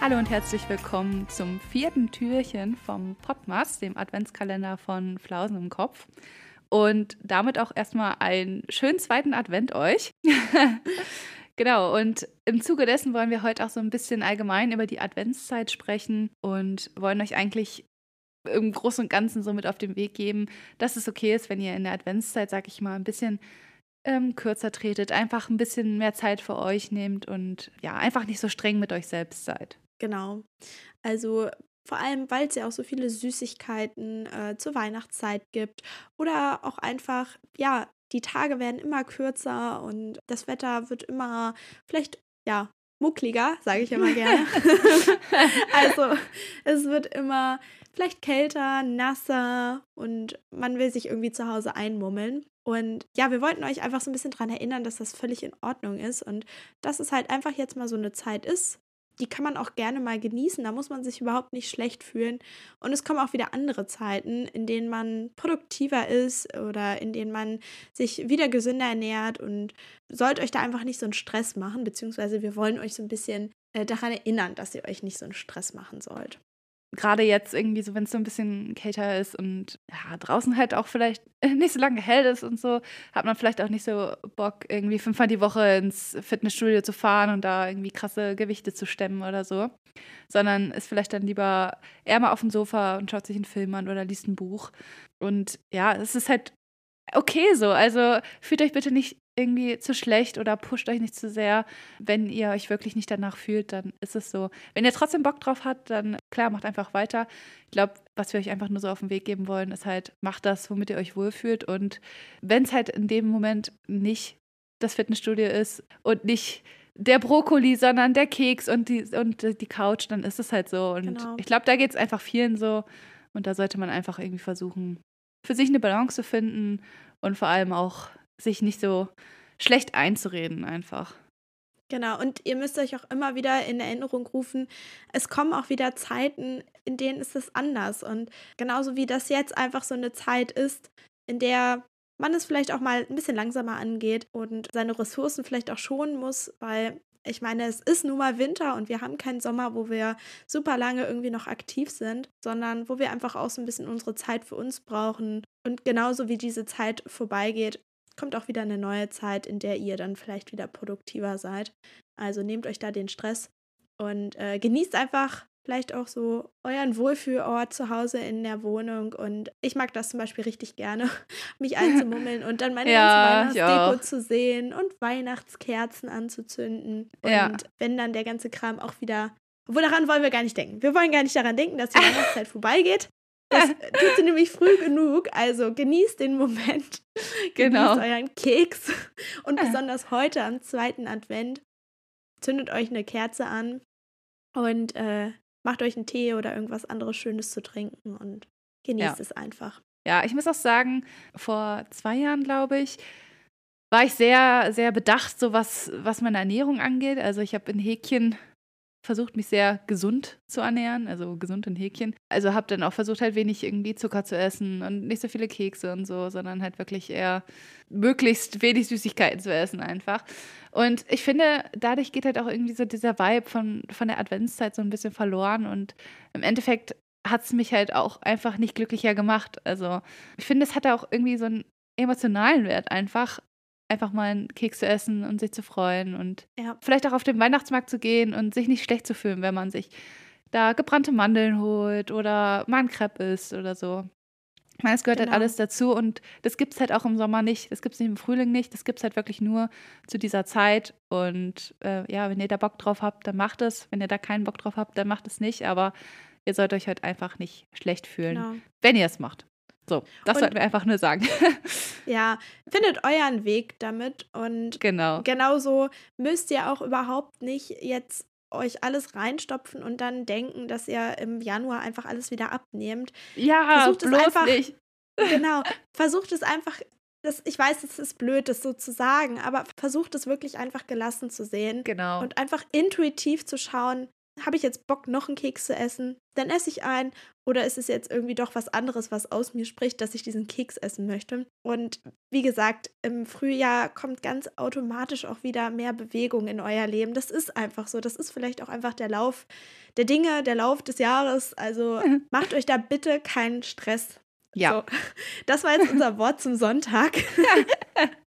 Hallo und herzlich willkommen zum vierten Türchen vom Podmas, dem Adventskalender von Flausen im Kopf. Und damit auch erstmal einen schönen zweiten Advent euch. genau, und im Zuge dessen wollen wir heute auch so ein bisschen allgemein über die Adventszeit sprechen und wollen euch eigentlich im Großen und Ganzen so mit auf den Weg geben, dass es okay ist, wenn ihr in der Adventszeit, sag ich mal, ein bisschen ähm, kürzer tretet, einfach ein bisschen mehr Zeit für euch nehmt und ja, einfach nicht so streng mit euch selbst seid. Genau. Also vor allem, weil es ja auch so viele Süßigkeiten äh, zur Weihnachtszeit gibt oder auch einfach, ja, die Tage werden immer kürzer und das Wetter wird immer vielleicht, ja, muckliger, sage ich immer gerne. also es wird immer vielleicht kälter, nasser und man will sich irgendwie zu Hause einmummeln. Und ja, wir wollten euch einfach so ein bisschen daran erinnern, dass das völlig in Ordnung ist und dass es halt einfach jetzt mal so eine Zeit ist, die kann man auch gerne mal genießen. Da muss man sich überhaupt nicht schlecht fühlen. Und es kommen auch wieder andere Zeiten, in denen man produktiver ist oder in denen man sich wieder gesünder ernährt und sollt euch da einfach nicht so einen Stress machen, beziehungsweise wir wollen euch so ein bisschen äh, daran erinnern, dass ihr euch nicht so einen Stress machen sollt gerade jetzt irgendwie so, wenn es so ein bisschen kälter ist und ja, draußen halt auch vielleicht nicht so lange hell ist und so, hat man vielleicht auch nicht so Bock, irgendwie fünfmal die Woche ins Fitnessstudio zu fahren und da irgendwie krasse Gewichte zu stemmen oder so. Sondern ist vielleicht dann lieber eher mal auf dem Sofa und schaut sich einen Film an oder liest ein Buch. Und ja, es ist halt okay so. Also fühlt euch bitte nicht irgendwie zu schlecht oder pusht euch nicht zu sehr. Wenn ihr euch wirklich nicht danach fühlt, dann ist es so. Wenn ihr trotzdem Bock drauf habt, dann klar, macht einfach weiter. Ich glaube, was wir euch einfach nur so auf den Weg geben wollen, ist halt, macht das, womit ihr euch wohlfühlt. Und wenn es halt in dem Moment nicht das Fitnessstudio ist und nicht der Brokkoli, sondern der Keks und die, und die Couch, dann ist es halt so. Und genau. ich glaube, da geht es einfach vielen so. Und da sollte man einfach irgendwie versuchen, für sich eine Balance zu finden und vor allem auch sich nicht so schlecht einzureden einfach. Genau, und ihr müsst euch auch immer wieder in Erinnerung rufen, es kommen auch wieder Zeiten, in denen ist es anders. Und genauso wie das jetzt einfach so eine Zeit ist, in der man es vielleicht auch mal ein bisschen langsamer angeht und seine Ressourcen vielleicht auch schonen muss, weil ich meine, es ist nun mal Winter und wir haben keinen Sommer, wo wir super lange irgendwie noch aktiv sind, sondern wo wir einfach auch so ein bisschen unsere Zeit für uns brauchen. Und genauso wie diese Zeit vorbeigeht, kommt auch wieder eine neue Zeit, in der ihr dann vielleicht wieder produktiver seid. Also nehmt euch da den Stress und äh, genießt einfach vielleicht auch so euren Wohlfühlort zu Hause in der Wohnung. Und ich mag das zum Beispiel richtig gerne, mich einzumummeln und dann meine ja, ganze Weihnachtsdeko zu sehen und Weihnachtskerzen anzuzünden. Und ja. wenn dann der ganze Kram auch wieder. Obwohl daran wollen wir gar nicht denken. Wir wollen gar nicht daran denken, dass die Weihnachtszeit vorbeigeht. Das tut sie nämlich früh genug. Also genießt den Moment. Genau. Genießt euren Keks. Und besonders heute am zweiten Advent zündet euch eine Kerze an und äh, macht euch einen Tee oder irgendwas anderes Schönes zu trinken und genießt ja. es einfach. Ja, ich muss auch sagen, vor zwei Jahren, glaube ich, war ich sehr, sehr bedacht, so was, was meine Ernährung angeht. Also ich habe in Häkchen versucht, mich sehr gesund zu ernähren, also gesund in Häkchen. Also habe dann auch versucht, halt wenig irgendwie Zucker zu essen und nicht so viele Kekse und so, sondern halt wirklich eher möglichst wenig Süßigkeiten zu essen einfach. Und ich finde, dadurch geht halt auch irgendwie so dieser Vibe von, von der Adventszeit so ein bisschen verloren und im Endeffekt hat es mich halt auch einfach nicht glücklicher gemacht. Also ich finde, es hat auch irgendwie so einen emotionalen Wert einfach, einfach mal einen Keks zu essen und sich zu freuen und ja. vielleicht auch auf den Weihnachtsmarkt zu gehen und sich nicht schlecht zu fühlen, wenn man sich da gebrannte Mandeln holt oder mal ein Crepe isst oder so. Ich meine, es gehört halt genau. halt alles dazu und das gibt es halt auch im Sommer nicht, das gibt es nicht im Frühling nicht, das gibt es halt wirklich nur zu dieser Zeit. Und äh, ja, wenn ihr da Bock drauf habt, dann macht es. Wenn ihr da keinen Bock drauf habt, dann macht es nicht. Aber ihr sollt euch halt einfach nicht schlecht fühlen, genau. wenn ihr es macht. So, das und, sollten wir einfach nur sagen. ja, findet euren Weg damit und genau. genauso müsst ihr auch überhaupt nicht jetzt euch alles reinstopfen und dann denken, dass ihr im Januar einfach alles wieder abnehmt. Ja, versucht bloß es einfach, nicht. Genau, versucht es einfach das, ich weiß, es ist blöd, das so zu sagen, aber versucht es wirklich einfach gelassen zu sehen. Genau. Und einfach intuitiv zu schauen, habe ich jetzt Bock, noch einen Keks zu essen? Dann esse ich einen. Oder ist es jetzt irgendwie doch was anderes, was aus mir spricht, dass ich diesen Keks essen möchte? Und wie gesagt, im Frühjahr kommt ganz automatisch auch wieder mehr Bewegung in euer Leben. Das ist einfach so. Das ist vielleicht auch einfach der Lauf der Dinge, der Lauf des Jahres. Also macht euch da bitte keinen Stress. Ja. So, das war jetzt unser Wort zum Sonntag.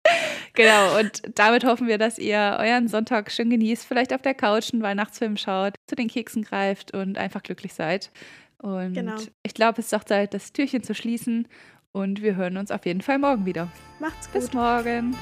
genau, und damit hoffen wir, dass ihr euren Sonntag schön genießt, vielleicht auf der Couch einen Weihnachtsfilm schaut, zu den Keksen greift und einfach glücklich seid. Und Genau. ich glaube, es ist doch Zeit, das Türchen zu schließen. Und wir hören uns auf jeden Fall morgen wieder. Macht's gut. Bis morgen.